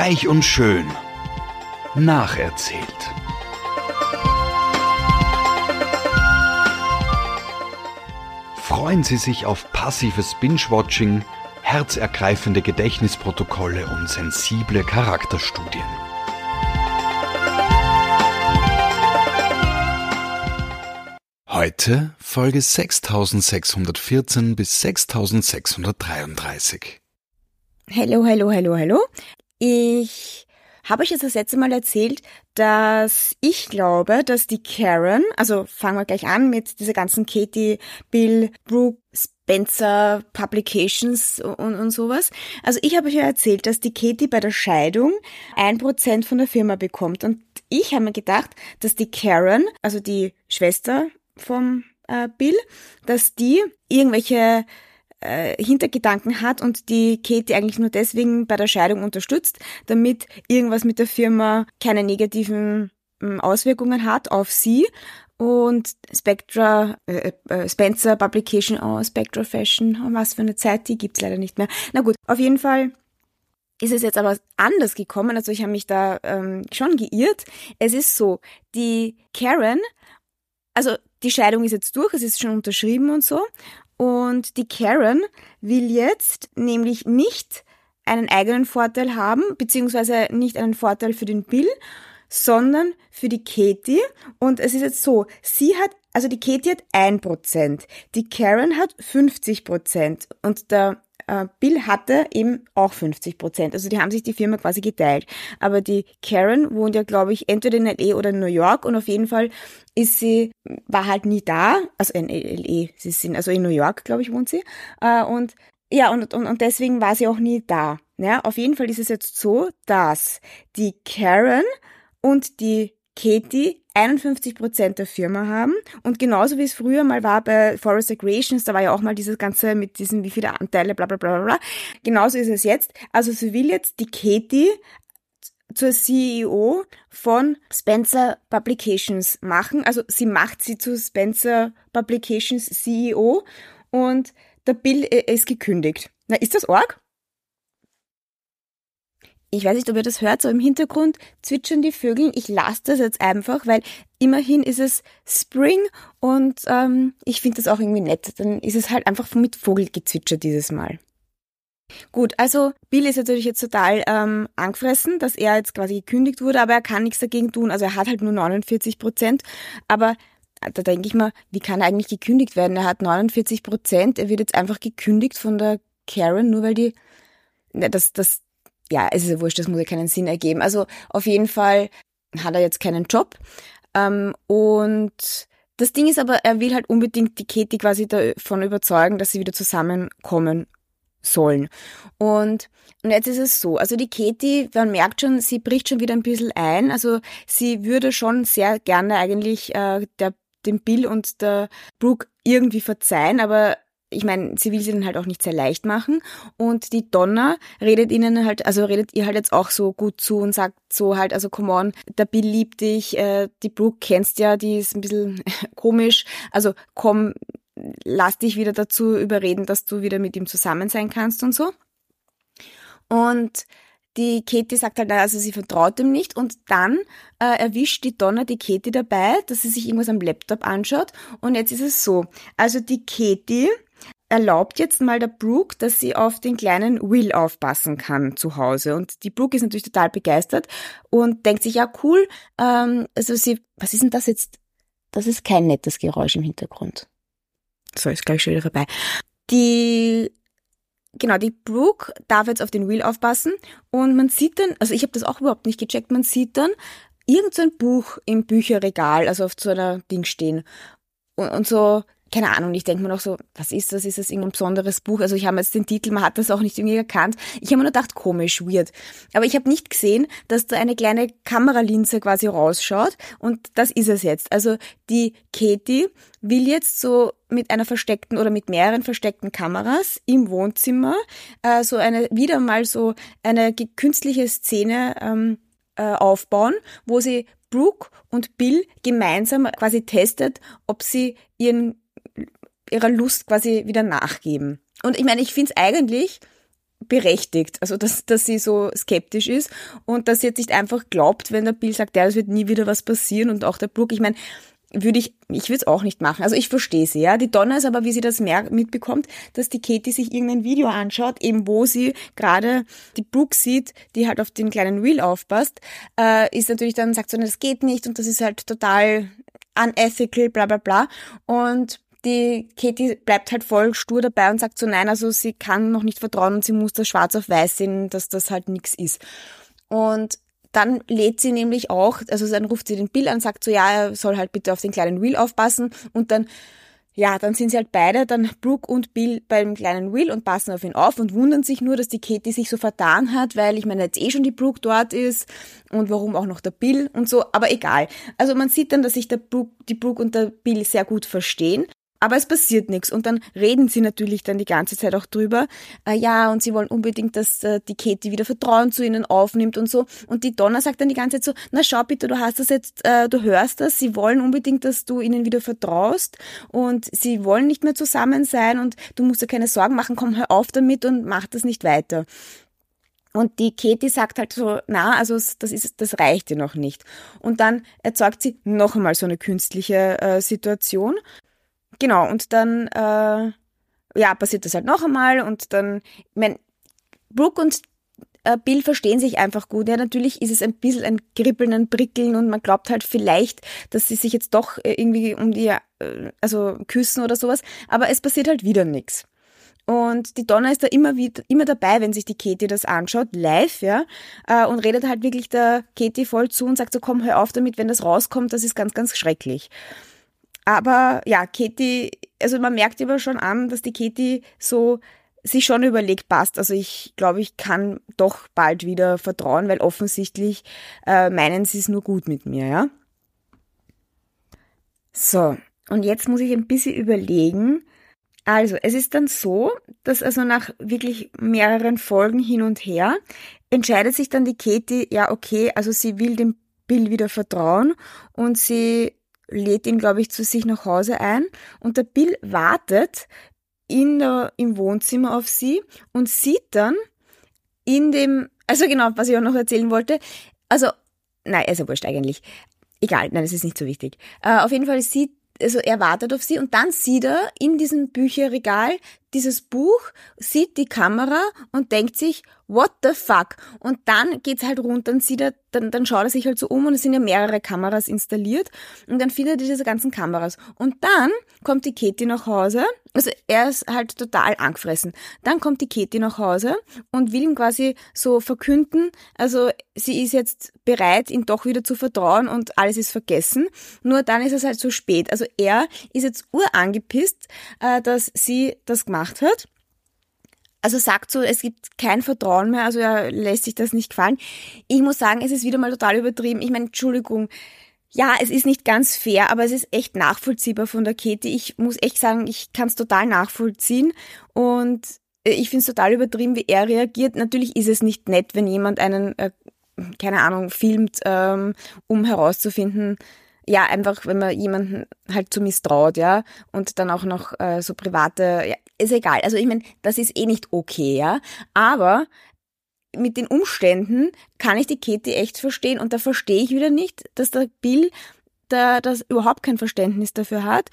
Reich und schön. Nacherzählt. Freuen Sie sich auf passives Binge-Watching, herzergreifende Gedächtnisprotokolle und sensible Charakterstudien. Heute Folge 6614 bis 6633. Hallo, hallo, hallo, hallo. Ich habe euch jetzt das letzte Mal erzählt, dass ich glaube, dass die Karen, also fangen wir gleich an mit dieser ganzen Katie, Bill, Brooke, Spencer Publications und, und sowas. Also ich habe euch ja erzählt, dass die Katie bei der Scheidung ein Prozent von der Firma bekommt. Und ich habe mir gedacht, dass die Karen, also die Schwester vom äh, Bill, dass die irgendwelche äh, Hintergedanken hat und die Katie eigentlich nur deswegen bei der Scheidung unterstützt, damit irgendwas mit der Firma keine negativen äh, Auswirkungen hat auf sie. Und Spectra, äh, äh, Spencer Publication, oh, Spectra Fashion, oh, was für eine Zeit, die gibt's leider nicht mehr. Na gut, auf jeden Fall ist es jetzt aber anders gekommen, also ich habe mich da ähm, schon geirrt. Es ist so, die Karen, also die Scheidung ist jetzt durch, es ist schon unterschrieben und so. Und die Karen will jetzt nämlich nicht einen eigenen Vorteil haben, beziehungsweise nicht einen Vorteil für den Bill, sondern für die Katie. Und es ist jetzt so, sie hat, also die Katie hat ein Prozent, die Karen hat 50 Prozent und der Bill hatte eben auch 50 Prozent. Also die haben sich die Firma quasi geteilt. Aber die Karen wohnt ja, glaube ich, entweder in L.A. oder in New York und auf jeden Fall ist sie, war halt nie da. Also in L.A. Sie sind, also in New York, glaube ich, wohnt sie. Äh, und ja, und, und, und deswegen war sie auch nie da. Ja, auf jeden Fall ist es jetzt so, dass die Karen und die Katie 51 Prozent der Firma haben. Und genauso wie es früher mal war bei Forest Creations, da war ja auch mal dieses Ganze mit diesen, wie viele Anteile, bla, bla, bla, bla. Genauso ist es jetzt. Also sie will jetzt die Katie zur CEO von Spencer Publications machen. Also sie macht sie zu Spencer Publications CEO und der Bill äh, ist gekündigt. Na, ist das arg? Ich weiß nicht, ob ihr das hört, so im Hintergrund zwitschern die Vögel. Ich lasse das jetzt einfach, weil immerhin ist es Spring und ähm, ich finde das auch irgendwie nett. Dann ist es halt einfach mit Vogelgezwitscher dieses Mal. Gut, also Bill ist natürlich jetzt total ähm, angefressen, dass er jetzt quasi gekündigt wurde, aber er kann nichts dagegen tun. Also er hat halt nur 49 Prozent. Aber äh, da denke ich mal, wie kann er eigentlich gekündigt werden? Er hat 49 Prozent, er wird jetzt einfach gekündigt von der Karen, nur weil die, ne, das, das, ja, es ist ja wurscht, das muss ja keinen Sinn ergeben. Also auf jeden Fall hat er jetzt keinen Job. Ähm, und das Ding ist aber, er will halt unbedingt die Katie quasi davon überzeugen, dass sie wieder zusammenkommen sollen. Und, und jetzt ist es so, also die Katie, man merkt schon, sie bricht schon wieder ein bisschen ein. Also sie würde schon sehr gerne eigentlich äh, der, dem Bill und der Brooke irgendwie verzeihen, aber ich meine, sie will sie dann halt auch nicht sehr leicht machen. Und die Donna redet ihnen halt, also redet ihr halt jetzt auch so gut zu und sagt so halt, also come on, der Bill liebt dich, äh, die Brooke kennst ja, die ist ein bisschen komisch. Also komm, lass dich wieder dazu überreden, dass du wieder mit ihm zusammen sein kannst und so. Und die Katie sagt halt, also sie vertraut ihm nicht und dann äh, erwischt die Donna die Katie dabei, dass sie sich irgendwas am Laptop anschaut und jetzt ist es so, also die Katie erlaubt jetzt mal der Brooke, dass sie auf den kleinen Will aufpassen kann zu Hause. Und die Brooke ist natürlich total begeistert und denkt sich, ja cool, ähm, also sie, was ist denn das jetzt? Das ist kein nettes Geräusch im Hintergrund. So, ist gleich schon wieder vorbei. Die, genau, die Brooke darf jetzt auf den Will aufpassen und man sieht dann, also ich habe das auch überhaupt nicht gecheckt, man sieht dann irgendein so Buch im Bücherregal, also auf so einer Ding stehen. Und, und so keine Ahnung, ich denke mir noch so, was ist das? Ist das irgendein besonderes Buch? Also ich habe jetzt den Titel, man hat das auch nicht irgendwie erkannt. Ich habe mir nur gedacht, komisch, weird. Aber ich habe nicht gesehen, dass da eine kleine Kameralinse quasi rausschaut und das ist es jetzt. Also die Katie will jetzt so mit einer versteckten oder mit mehreren versteckten Kameras im Wohnzimmer äh, so eine wieder mal so eine künstliche Szene ähm, äh, aufbauen, wo sie Brooke und Bill gemeinsam quasi testet, ob sie ihren ihrer Lust quasi wieder nachgeben. Und ich meine, ich finde es eigentlich berechtigt, also dass, dass sie so skeptisch ist und dass sie jetzt nicht einfach glaubt, wenn der Bill sagt, ja, es wird nie wieder was passieren und auch der Brooke, ich meine, würde ich, ich würde es auch nicht machen. Also ich verstehe sie, ja. Die Donna ist aber, wie sie das mehr mitbekommt, dass die Katie sich irgendein Video anschaut, eben wo sie gerade die Brooke sieht, die halt auf den kleinen Wheel aufpasst, äh, ist natürlich dann, sagt so, das geht nicht und das ist halt total unethical, bla bla bla. Und die Katie bleibt halt voll stur dabei und sagt so, nein, also sie kann noch nicht vertrauen und sie muss das schwarz auf weiß sehen, dass das halt nichts ist. Und dann lädt sie nämlich auch, also dann ruft sie den Bill an, sagt so, ja, er soll halt bitte auf den kleinen Wheel aufpassen und dann ja, dann sind sie halt beide, dann Brooke und Bill beim kleinen Will und passen auf ihn auf und wundern sich nur, dass die Katie sich so vertan hat, weil ich meine, jetzt eh schon die Brooke dort ist und warum auch noch der Bill und so, aber egal. Also man sieht dann, dass sich der Brooke, die Brooke und der Bill sehr gut verstehen aber es passiert nichts. Und dann reden sie natürlich dann die ganze Zeit auch drüber. Äh, ja, und sie wollen unbedingt, dass äh, die Katie wieder Vertrauen zu ihnen aufnimmt und so. Und die Donna sagt dann die ganze Zeit so, na schau bitte, du hast das jetzt, äh, du hörst das, sie wollen unbedingt, dass du ihnen wieder vertraust und sie wollen nicht mehr zusammen sein und du musst dir keine Sorgen machen, komm, hör auf damit und mach das nicht weiter. Und die Katie sagt halt so, na, also das ist, das reicht dir noch nicht. Und dann erzeugt sie noch einmal so eine künstliche äh, Situation genau, und dann, äh, ja, passiert das halt noch einmal und dann, ich mein, Brooke und äh, Bill verstehen sich einfach gut. Ja, natürlich ist es ein bisschen ein Kribbeln, ein Prickeln und man glaubt halt vielleicht, dass sie sich jetzt doch äh, irgendwie um die, äh, also küssen oder sowas, aber es passiert halt wieder nichts. Und die Donna ist da immer wieder, immer dabei, wenn sich die Katie das anschaut, live, ja, äh, und redet halt wirklich der Katie voll zu und sagt so, komm, hör auf damit, wenn das rauskommt, das ist ganz, ganz schrecklich. Aber ja, Katie, also man merkt aber schon an, dass die Katie so sich schon überlegt, passt. Also ich glaube, ich kann doch bald wieder vertrauen, weil offensichtlich äh, meinen sie es nur gut mit mir, ja. So, und jetzt muss ich ein bisschen überlegen. Also, es ist dann so, dass also nach wirklich mehreren Folgen hin und her entscheidet sich dann die Katie, ja, okay, also sie will dem Bill wieder vertrauen und sie lädt ihn, glaube ich, zu sich nach Hause ein und der Bill wartet in der, im Wohnzimmer auf sie und sieht dann in dem, also genau, was ich auch noch erzählen wollte, also, nein, ist ja wurscht eigentlich. Egal, nein, das ist nicht so wichtig. Äh, auf jeden Fall sieht, also er wartet auf sie und dann sieht er in diesem Bücherregal dieses Buch, sieht die Kamera und denkt sich, what the fuck? Und dann geht's halt runter und sieht er, dann, dann schaut er sich halt so um und es sind ja mehrere Kameras installiert und dann findet er diese ganzen Kameras. Und dann kommt die Katie nach Hause, also er ist halt total angefressen. Dann kommt die Katie nach Hause und will ihm quasi so verkünden, also sie ist jetzt bereit, ihm doch wieder zu vertrauen und alles ist vergessen. Nur dann ist es halt zu spät. Also er ist jetzt urangepisst, äh, dass sie das gemacht gemacht hat. Also sagt so, es gibt kein Vertrauen mehr, also er lässt sich das nicht gefallen. Ich muss sagen, es ist wieder mal total übertrieben. Ich meine, Entschuldigung, ja, es ist nicht ganz fair, aber es ist echt nachvollziehbar von der Katie. Ich muss echt sagen, ich kann es total nachvollziehen und äh, ich finde es total übertrieben, wie er reagiert. Natürlich ist es nicht nett, wenn jemand einen, äh, keine Ahnung, filmt, ähm, um herauszufinden, ja, einfach, wenn man jemanden halt zu misstraut, ja, und dann auch noch äh, so private, ja, ist egal. Also ich meine, das ist eh nicht okay, ja, aber mit den Umständen kann ich die Katie echt verstehen und da verstehe ich wieder nicht, dass der Bill da das überhaupt kein Verständnis dafür hat.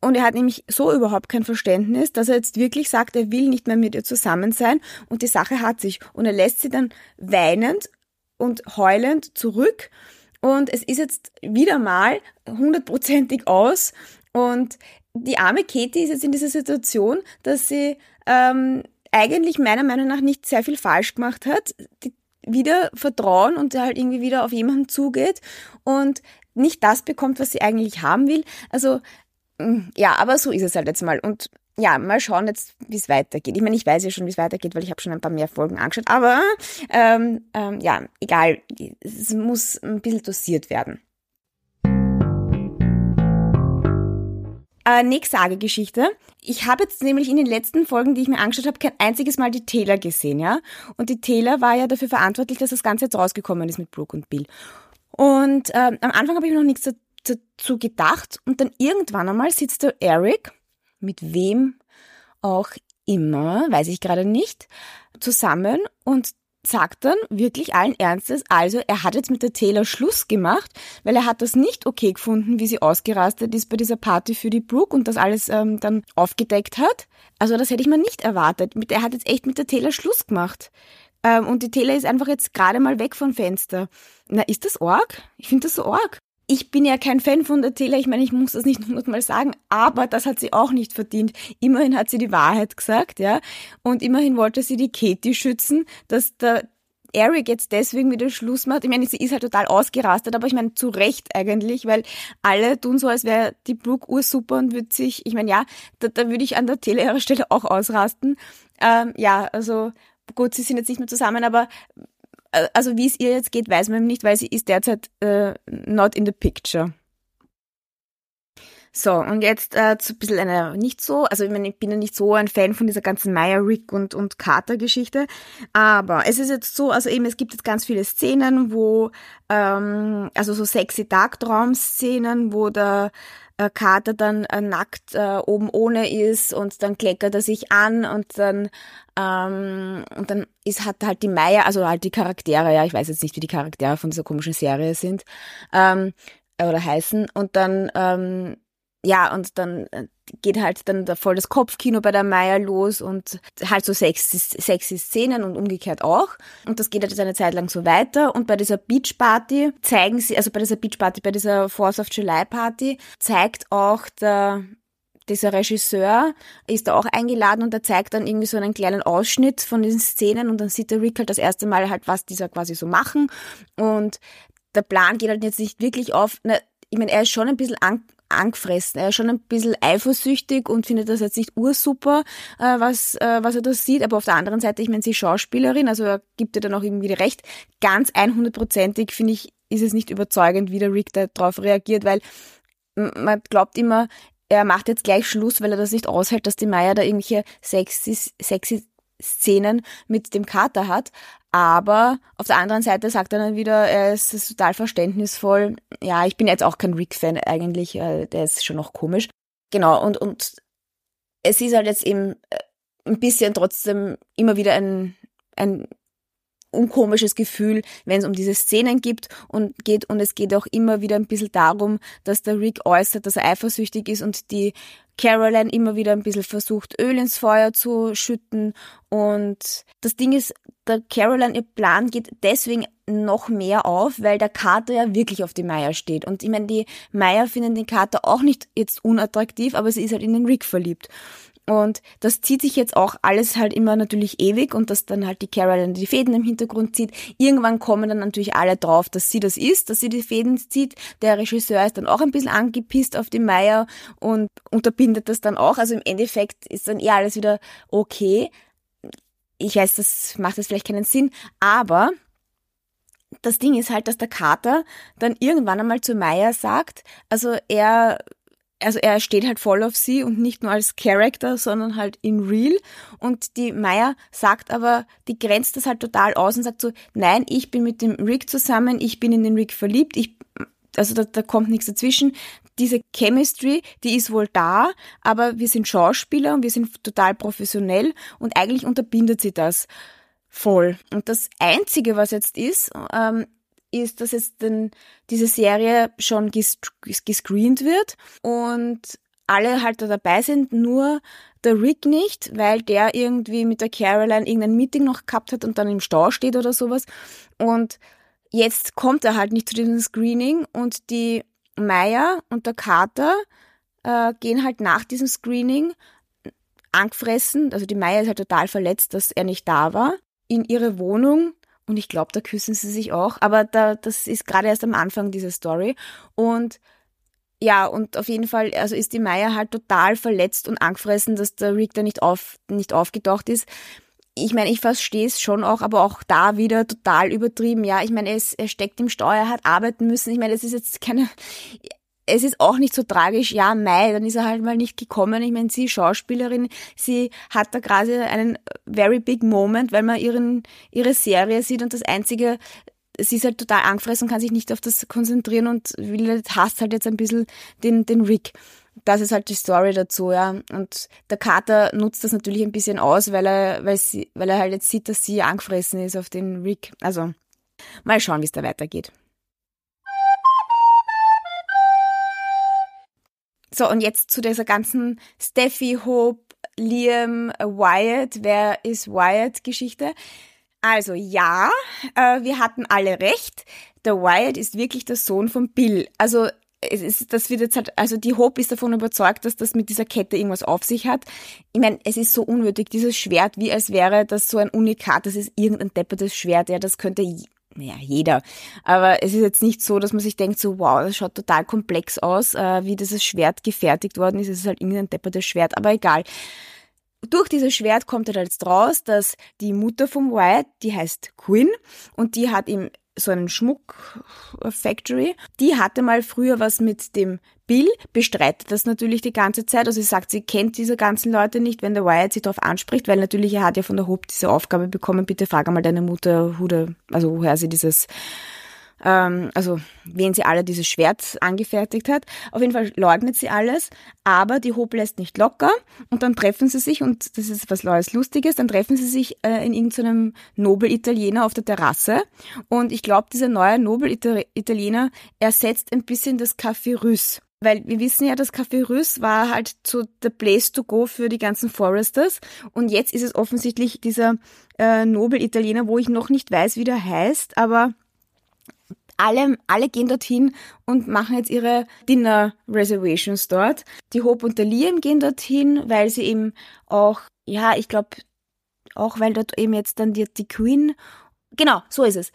Und er hat nämlich so überhaupt kein Verständnis, dass er jetzt wirklich sagt, er will nicht mehr mit ihr zusammen sein und die Sache hat sich. Und er lässt sie dann weinend und heulend zurück und es ist jetzt wieder mal hundertprozentig aus. Und die arme Katie ist jetzt in dieser Situation, dass sie ähm, eigentlich meiner Meinung nach nicht sehr viel falsch gemacht hat. Die wieder Vertrauen und halt irgendwie wieder auf jemanden zugeht und nicht das bekommt, was sie eigentlich haben will. Also mm, ja, aber so ist es halt jetzt mal. Und ja, mal schauen jetzt, wie es weitergeht. Ich meine, ich weiß ja schon, wie es weitergeht, weil ich habe schon ein paar mehr Folgen angeschaut. Aber ähm, ähm, ja, egal. Es muss ein bisschen dosiert werden. Äh, nächste Sagegeschichte. Ich habe jetzt nämlich in den letzten Folgen, die ich mir angeschaut habe, kein einziges Mal die Taylor gesehen, ja. Und die Taylor war ja dafür verantwortlich, dass das Ganze jetzt rausgekommen ist mit Brooke und Bill. Und ähm, am Anfang habe ich noch nichts dazu gedacht und dann irgendwann einmal sitzt der Eric mit wem auch immer, weiß ich gerade nicht, zusammen und sagt dann wirklich allen Ernstes, also er hat jetzt mit der Taylor Schluss gemacht, weil er hat das nicht okay gefunden, wie sie ausgerastet ist bei dieser Party für die Brooke und das alles ähm, dann aufgedeckt hat. Also das hätte ich mir nicht erwartet. Er hat jetzt echt mit der Taylor Schluss gemacht. Ähm, und die Taylor ist einfach jetzt gerade mal weg vom Fenster. Na, ist das arg? Ich finde das so arg ich bin ja kein Fan von der Taylor, ich meine, ich muss das nicht hundertmal sagen, aber das hat sie auch nicht verdient. Immerhin hat sie die Wahrheit gesagt, ja, und immerhin wollte sie die Katie schützen, dass der Eric jetzt deswegen wieder Schluss macht. Ich meine, sie ist halt total ausgerastet, aber ich meine, zu Recht eigentlich, weil alle tun so, als wäre die Brooke ursuper und würde sich, ich meine, ja, da, da würde ich an der Taylor ihrer Stelle auch ausrasten. Ähm, ja, also gut, sie sind jetzt nicht mehr zusammen, aber also wie es ihr jetzt geht, weiß man nicht, weil sie ist derzeit äh, not in the picture. So, und jetzt äh, zu ein bisschen einer nicht so, also ich, meine, ich bin ja nicht so ein Fan von dieser ganzen Meyer, Rick und, und Carter-Geschichte, aber es ist jetzt so, also eben, es gibt jetzt ganz viele Szenen, wo, ähm, also so sexy Tagtraum-Szenen, wo der äh, Kater dann äh, nackt äh, oben ohne ist und dann kleckert er sich an und dann ähm, und dann ist hat halt die Meier, also halt die Charaktere, ja, ich weiß jetzt nicht, wie die Charaktere von dieser komischen Serie sind ähm, oder heißen und dann ähm, ja, und dann äh, geht halt dann da voll das Kopfkino bei der Meier los und halt so sexy, sexy Szenen und umgekehrt auch. Und das geht halt eine Zeit lang so weiter. Und bei dieser Beachparty zeigen sie, also bei dieser Beachparty, bei dieser Force of July Party, zeigt auch der dieser Regisseur ist da auch eingeladen und er zeigt dann irgendwie so einen kleinen Ausschnitt von diesen Szenen und dann sieht der Rick halt das erste Mal halt, was dieser quasi so machen und der Plan geht halt jetzt nicht wirklich auf, na, ich meine, er ist schon ein bisschen an, angefressen. Er ist schon ein bisschen eifersüchtig und findet das jetzt nicht ursuper, äh, was, äh, was er da sieht. Aber auf der anderen Seite, ich meine, sie ist Schauspielerin, also er gibt ihr dann auch irgendwie recht. Ganz 100%ig finde ich, ist es nicht überzeugend, wie der Rick darauf reagiert, weil man glaubt immer, er macht jetzt gleich Schluss, weil er das nicht aushält, dass die Maya da irgendwelche sexy, sexy Szenen mit dem Kater hat. Aber auf der anderen Seite sagt er dann wieder, er ist total verständnisvoll. Ja, ich bin jetzt auch kein Rick-Fan eigentlich, äh, der ist schon noch komisch. Genau, und, und es ist halt jetzt eben äh, ein bisschen trotzdem immer wieder ein, ein unkomisches Gefühl, wenn es um diese Szenen gibt und geht und es geht auch immer wieder ein bisschen darum, dass der Rick äußert, dass er eifersüchtig ist und die Caroline immer wieder ein bisschen versucht, Öl ins Feuer zu schütten und das Ding ist, der Caroline, ihr Plan geht deswegen noch mehr auf, weil der Kater ja wirklich auf die Meier steht. Und ich meine, die Meier finden den Kater auch nicht jetzt unattraktiv, aber sie ist halt in den Rick verliebt. Und das zieht sich jetzt auch alles halt immer natürlich ewig und dass dann halt die Caroline die Fäden im Hintergrund zieht. Irgendwann kommen dann natürlich alle drauf, dass sie das ist, dass sie die Fäden zieht. Der Regisseur ist dann auch ein bisschen angepisst auf die Meier und unterbindet das dann auch. Also im Endeffekt ist dann eher alles wieder okay. Ich weiß, das macht jetzt vielleicht keinen Sinn, aber das Ding ist halt, dass der Kater dann irgendwann einmal zu Meier sagt, also er also er steht halt voll auf sie und nicht nur als Character, sondern halt in real. Und die Maya sagt aber, die grenzt das halt total aus und sagt so, nein, ich bin mit dem Rick zusammen, ich bin in den Rick verliebt, ich, also da, da kommt nichts dazwischen. Diese Chemistry, die ist wohl da, aber wir sind Schauspieler und wir sind total professionell und eigentlich unterbindet sie das voll. Und das Einzige, was jetzt ist, ähm, ist, dass jetzt denn diese Serie schon gescreent wird und alle halt da dabei sind, nur der Rick nicht, weil der irgendwie mit der Caroline irgendein Meeting noch gehabt hat und dann im Stau steht oder sowas. Und jetzt kommt er halt nicht zu diesem Screening und die Maya und der Kater äh, gehen halt nach diesem Screening angefressen, also die Maya ist halt total verletzt, dass er nicht da war, in ihre Wohnung und ich glaube, da küssen sie sich auch. Aber da, das ist gerade erst am Anfang dieser Story. Und ja, und auf jeden Fall, also ist die Maya halt total verletzt und angefressen, dass der Rick da nicht, auf, nicht aufgetaucht ist. Ich meine, ich verstehe es schon auch, aber auch da wieder total übertrieben. Ja, ich meine, er, er steckt im Stau, er hat arbeiten müssen. Ich meine, es ist jetzt keine, es ist auch nicht so tragisch, ja, Mai, dann ist er halt mal nicht gekommen. Ich meine, sie Schauspielerin, sie hat da gerade einen very big moment, weil man ihren, ihre Serie sieht und das einzige, sie ist halt total angefressen und kann sich nicht auf das konzentrieren und will, hasst halt jetzt ein bisschen den, den Rick. das ist halt die Story dazu, ja. Und der Kater nutzt das natürlich ein bisschen aus, weil er, weil sie, weil er halt jetzt sieht, dass sie angefressen ist auf den Rick. Also, mal schauen, wie es da weitergeht. So, und jetzt zu dieser ganzen Steffi, Hope, Liam, Wyatt, wer ist Wyatt-Geschichte. Also ja, äh, wir hatten alle recht. Der Wyatt ist wirklich der Sohn von Bill. Also es ist, das wird jetzt halt, also die Hope ist davon überzeugt, dass das mit dieser Kette irgendwas auf sich hat. Ich meine, es ist so unnötig, dieses Schwert, wie als wäre das so ein Unikat, das ist irgendein deppertes Schwert, ja, das könnte, naja, jeder. Aber es ist jetzt nicht so, dass man sich denkt, so, wow, das schaut total komplex aus, äh, wie dieses Schwert gefertigt worden ist. Es ist halt irgendein deppertes Schwert, aber egal. Durch dieses Schwert kommt halt jetzt raus, dass die Mutter vom Wyatt, die heißt Quinn und die hat ihm so einen Schmuck-Factory. Die hatte mal früher was mit dem Bill, bestreitet das natürlich die ganze Zeit. Also sie sagt, sie kennt diese ganzen Leute nicht, wenn der Wyatt sie darauf anspricht, weil natürlich er hat ja von der Hope diese Aufgabe bekommen, bitte frage mal deine Mutter, also woher sie dieses ähm, also wen sie alle dieses Schwert angefertigt hat. Auf jeden Fall leugnet sie alles, aber die Hope lässt nicht locker und dann treffen sie sich und das ist was Neues Lustiges, dann treffen sie sich äh, in irgendeinem Nobel-Italiener auf der Terrasse und ich glaube, dieser neue Nobel-Italiener ersetzt ein bisschen das Café Russe. Weil wir wissen ja, das Café Russe war halt so der Place to go für die ganzen Foresters. Und jetzt ist es offensichtlich dieser äh, Nobel-Italiener, wo ich noch nicht weiß, wie der heißt, aber alle, alle gehen dorthin und machen jetzt ihre Dinner Reservations dort. Die Hope und der Liam gehen dorthin, weil sie eben auch, ja, ich glaube, auch weil dort eben jetzt dann die, die Queen, genau, so ist es.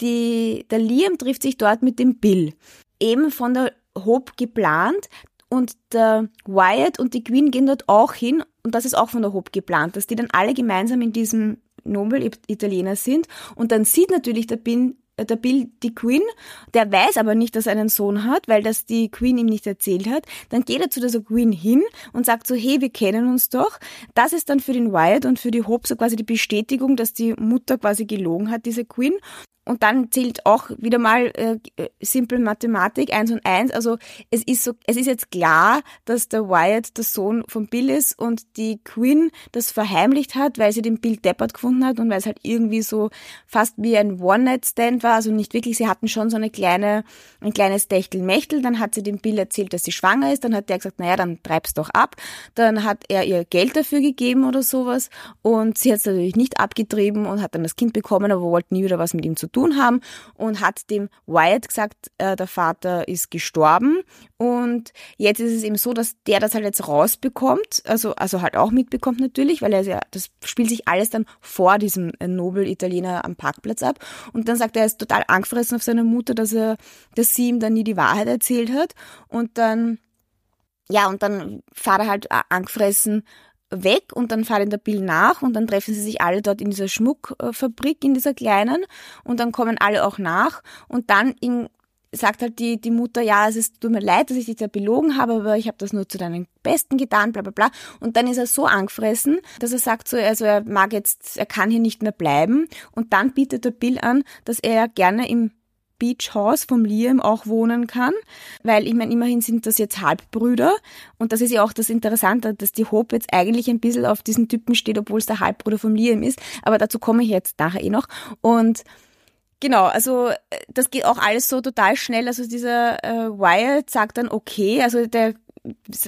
Die, der Liam trifft sich dort mit dem Bill. Eben von der Hope geplant, und der Wyatt und die Queen gehen dort auch hin und das ist auch von der Hope geplant, dass die dann alle gemeinsam in diesem Nobel-Italiener sind und dann sieht natürlich der, Bin, der Bill die Queen, der weiß aber nicht, dass er einen Sohn hat, weil das die Queen ihm nicht erzählt hat. Dann geht er zu dieser Queen hin und sagt so, hey, wir kennen uns doch. Das ist dann für den Wyatt und für die Hope so quasi die Bestätigung, dass die Mutter quasi gelogen hat, diese Queen. Und dann zählt auch wieder mal äh, simple Mathematik, eins und eins. Also es ist so, es ist jetzt klar, dass der Wyatt der Sohn von Bill ist und die Queen das verheimlicht hat, weil sie den Bill deppert gefunden hat und weil es halt irgendwie so fast wie ein One-Night-Stand war. Also nicht wirklich, sie hatten schon so eine kleine, ein kleines Techtelmechtel. Dann hat sie dem Bill erzählt, dass sie schwanger ist. Dann hat der gesagt, naja, dann treib's doch ab. Dann hat er ihr Geld dafür gegeben oder sowas. Und sie hat es natürlich nicht abgetrieben und hat dann das Kind bekommen, aber wollte nie wieder was mit ihm zu tun tun haben und hat dem Wyatt gesagt, äh, der Vater ist gestorben. Und jetzt ist es eben so, dass der das halt jetzt rausbekommt, also, also halt auch mitbekommt natürlich, weil er ja, das spielt sich alles dann vor diesem äh, Nobel-Italiener am Parkplatz ab. Und dann sagt er, er ist total angefressen auf seine Mutter, dass er, dass sie ihm dann nie die Wahrheit erzählt hat. Und dann ja, und dann fahrt er halt angefressen weg und dann fahrt ihn der Bill nach und dann treffen sie sich alle dort in dieser Schmuckfabrik, in dieser kleinen und dann kommen alle auch nach und dann in, sagt halt die, die Mutter, ja, es ist, tut mir leid, dass ich dich da belogen habe, aber ich habe das nur zu deinem Besten getan, bla bla bla. Und dann ist er so angefressen, dass er sagt so, also er mag jetzt, er kann hier nicht mehr bleiben und dann bietet der Bill an, dass er gerne im Beach House vom Liam auch wohnen kann, weil ich meine, immerhin sind das jetzt Halbbrüder und das ist ja auch das Interessante, dass die Hope jetzt eigentlich ein bisschen auf diesen Typen steht, obwohl es der Halbbruder vom Liam ist, aber dazu komme ich jetzt nachher eh noch und Genau, also das geht auch alles so total schnell. Also dieser äh, Wyatt sagt dann okay, also der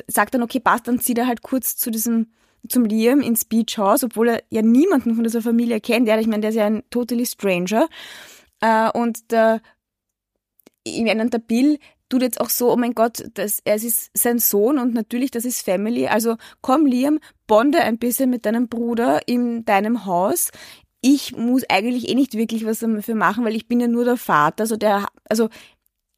sagt dann okay, passt, dann zieht er halt kurz zu diesem zum Liam ins Beach House, obwohl er ja niemanden von dieser Familie kennt. Ja, ich meine, der ist ja ein totally stranger. Äh, und der ich meine, der Bill tut jetzt auch so, oh mein Gott, das, es ist sein Sohn und natürlich, das ist Family. Also komm, Liam, bonde ein bisschen mit deinem Bruder in deinem Haus. Ich muss eigentlich eh nicht wirklich was dafür machen, weil ich bin ja nur der Vater. Also der, also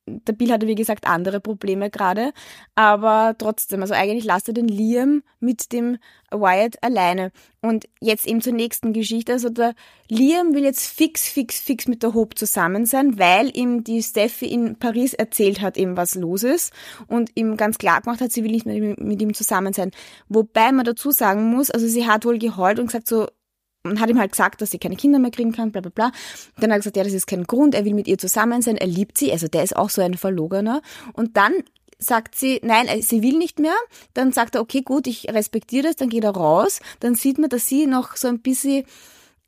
der Bill hatte, wie gesagt, andere Probleme gerade. Aber trotzdem, also eigentlich lasst er den Liam mit dem Wyatt alleine. Und jetzt eben zur nächsten Geschichte. Also der Liam will jetzt fix, fix, fix mit der Hope zusammen sein, weil ihm die Steffi in Paris erzählt hat, eben was los ist. Und ihm ganz klar gemacht hat, sie will nicht mehr mit ihm zusammen sein. Wobei man dazu sagen muss, also sie hat wohl geheult und gesagt so, und hat ihm halt gesagt, dass sie keine Kinder mehr kriegen kann, bla bla bla. Dann hat er gesagt, ja, das ist kein Grund, er will mit ihr zusammen sein, er liebt sie, also der ist auch so ein Verlogener. Und dann sagt sie, nein, äh, sie will nicht mehr. Dann sagt er, okay, gut, ich respektiere das, dann geht er raus. Dann sieht man, dass sie noch so ein bisschen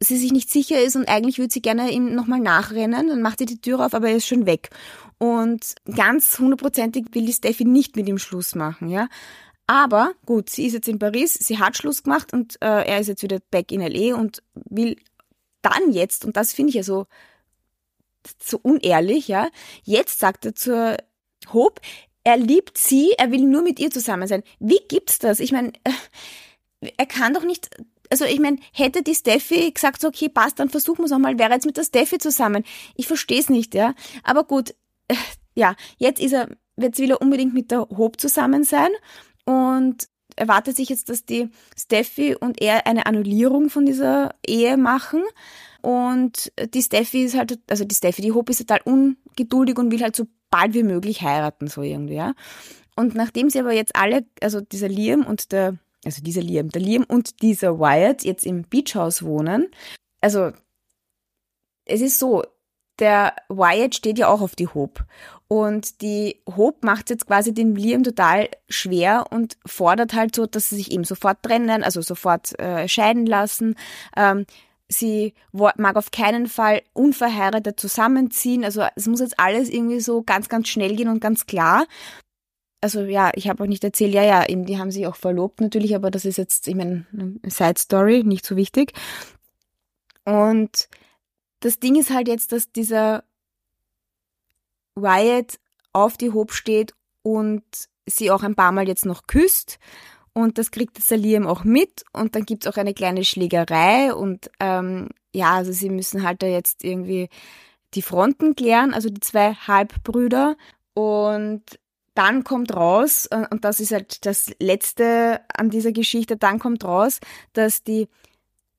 sie sich nicht sicher ist und eigentlich würde sie gerne ihm nochmal nachrennen. Dann macht sie die Tür auf, aber er ist schon weg. Und ganz hundertprozentig will die Steffi nicht mit ihm Schluss machen, ja. Aber gut, sie ist jetzt in Paris, sie hat Schluss gemacht und äh, er ist jetzt wieder back in L.A. und will dann jetzt, und das finde ich ja so, so unehrlich, ja, jetzt sagt er zur Hope, er liebt sie, er will nur mit ihr zusammen sein. Wie gibt's das? Ich meine, äh, er kann doch nicht also ich meine, hätte die Steffi gesagt, so, okay, passt, dann versuchen wir es nochmal, wäre jetzt mit der Steffi zusammen. Ich verstehe es nicht, ja. Aber gut, äh, ja, jetzt ist er, jetzt will er unbedingt mit der Hope zusammen sein und erwartet sich jetzt, dass die Steffi und er eine Annullierung von dieser Ehe machen. Und die Steffi ist halt, also die Steffi, die Hope ist total ungeduldig und will halt so bald wie möglich heiraten, so irgendwie, ja. Und nachdem sie aber jetzt alle, also dieser Liam und der also dieser Liam, der Liam und dieser Wyatt jetzt im Beachhaus wohnen. Also es ist so, der Wyatt steht ja auch auf die Hope. Und die Hope macht jetzt quasi den Liam total schwer und fordert halt so, dass sie sich eben sofort trennen, also sofort äh, scheiden lassen. Ähm, sie mag auf keinen Fall unverheiratet zusammenziehen. Also es muss jetzt alles irgendwie so ganz, ganz schnell gehen und ganz klar also ja, ich habe auch nicht erzählt, ja, ja, eben, die haben sich auch verlobt natürlich, aber das ist jetzt, ich meine, Side Story, nicht so wichtig. Und das Ding ist halt jetzt, dass dieser Wyatt auf die Hope steht und sie auch ein paar Mal jetzt noch küsst. Und das kriegt Liam auch mit. Und dann gibt's auch eine kleine Schlägerei. Und ähm, ja, also sie müssen halt da jetzt irgendwie die Fronten klären, also die zwei Halbbrüder. Und dann kommt raus, äh, und das ist halt das Letzte an dieser Geschichte, dann kommt raus, dass die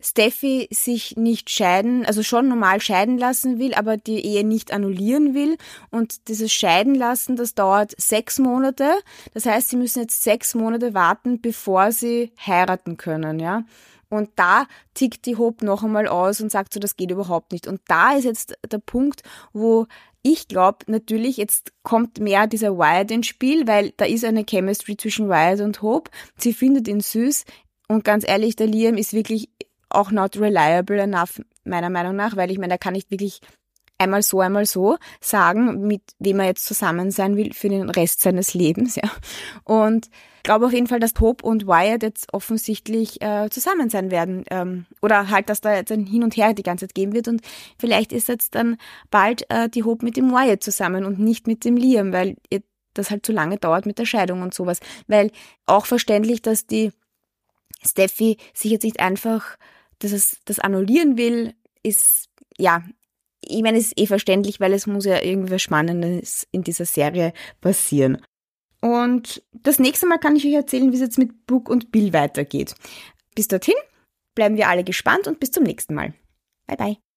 Steffi sich nicht scheiden, also schon normal scheiden lassen will, aber die Ehe nicht annullieren will. Und dieses Scheiden lassen, das dauert sechs Monate. Das heißt, sie müssen jetzt sechs Monate warten, bevor sie heiraten können, ja. Und da tickt die Hope noch einmal aus und sagt so, das geht überhaupt nicht. Und da ist jetzt der Punkt, wo ich glaube natürlich, jetzt kommt mehr dieser Wyatt ins Spiel, weil da ist eine Chemistry zwischen Wyatt und Hope. Sie findet ihn süß und ganz ehrlich, der Liam ist wirklich auch not reliable enough, meiner Meinung nach, weil ich meine, er kann nicht wirklich einmal so, einmal so sagen, mit wem er jetzt zusammen sein will für den Rest seines Lebens, ja. Und glaube auf jeden Fall, dass Hope und Wyatt jetzt offensichtlich äh, zusammen sein werden. Ähm, oder halt, dass da jetzt ein Hin und Her die ganze Zeit geben wird. Und vielleicht ist jetzt dann bald äh, die Hope mit dem Wyatt zusammen und nicht mit dem Liam, weil das halt zu lange dauert mit der Scheidung und sowas. Weil auch verständlich, dass die Steffi sich jetzt nicht einfach das, das annullieren will, ist, ja, ich meine, es ist eh verständlich, weil es muss ja irgendwie was Spannendes in dieser Serie passieren. Und das nächste Mal kann ich euch erzählen, wie es jetzt mit Brooke und Bill weitergeht. Bis dorthin bleiben wir alle gespannt und bis zum nächsten Mal. Bye bye.